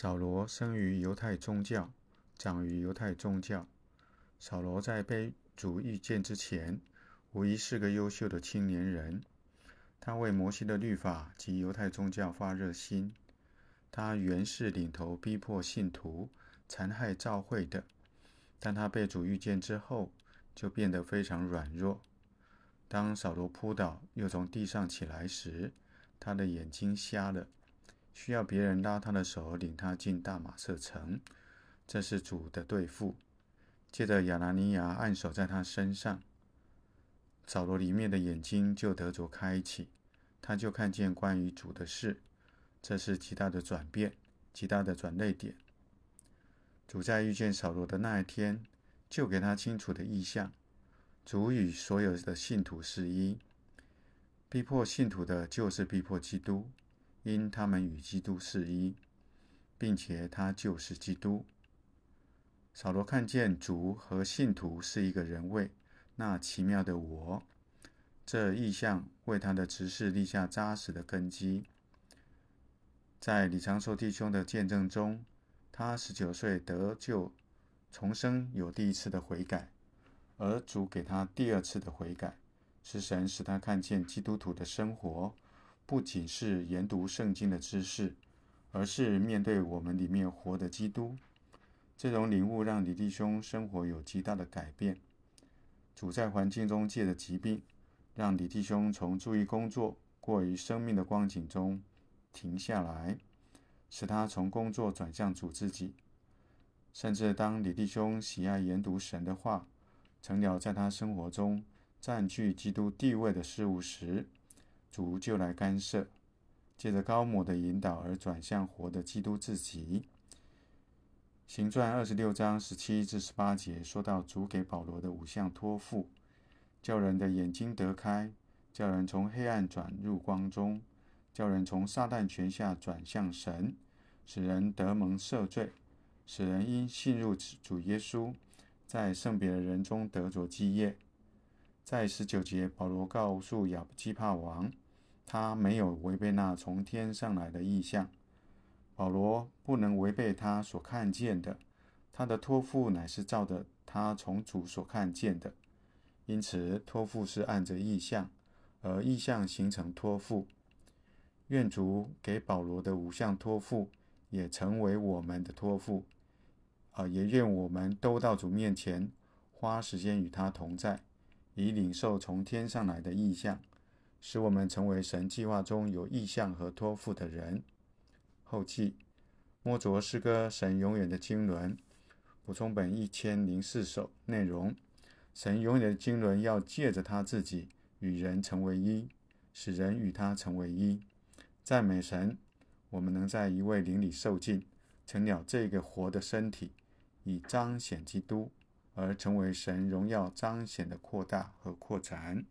扫罗生于犹太宗教，长于犹太宗教。扫罗在被主遇见之前，无疑是个优秀的青年人。他为摩西的律法及犹太宗教发热心。他原是领头逼迫信徒、残害教会的，但他被主遇见之后，就变得非常软弱。当扫罗扑倒又从地上起来时，他的眼睛瞎了。需要别人拉他的手，领他进大马色城。这是主的对付。接着亚拿尼亚按手在他身上，扫罗里面的眼睛就得着开启，他就看见关于主的事。这是极大的转变，极大的转泪点。主在遇见扫罗的那一天，就给他清楚的意象。主与所有的信徒是一，逼迫信徒的就是逼迫基督。因他们与基督是一，并且他就是基督。扫罗看见主和信徒是一个人位，那奇妙的我，这意象为他的执事立下扎实的根基。在李长寿弟兄的见证中，他十九岁得救重生，有第一次的悔改，而主给他第二次的悔改，是神使他看见基督徒的生活。不仅是研读圣经的知识，而是面对我们里面活的基督。这种领悟让李弟兄生活有极大的改变。主在环境中借的疾病，让李弟兄从注意工作、过于生命的光景中停下来，使他从工作转向主自己。甚至当李弟兄喜爱研读神的话，成了在他生活中占据基督地位的事物时，主就来干涉，借着高摩的引导而转向活的基督自己。行传二十六章十七至十八节说到主给保罗的五项托付：叫人的眼睛得开，叫人从黑暗转入光中，叫人从撒旦权下转向神，使人得蒙赦罪，使人因信入主耶稣，在圣别的人中得着基业。在十九节，保罗告诉亚基帕王，他没有违背那从天上来的意象。保罗不能违背他所看见的，他的托付乃是照着他从主所看见的。因此，托付是按着意象，而意象形成托付。愿主给保罗的五项托付也成为我们的托付。啊，也愿我们都到主面前，花时间与他同在。以领受从天上来的意象，使我们成为神计划中有意象和托付的人。后记：摸着诗歌，神永远的经纶。补充本一千零四首内容：神永远的经纶要借着他自己与人成为一，使人与他成为一。赞美神，我们能在一位灵里受尽，成了这个活的身体，以彰显基督。而成为神荣耀彰显的扩大和扩展。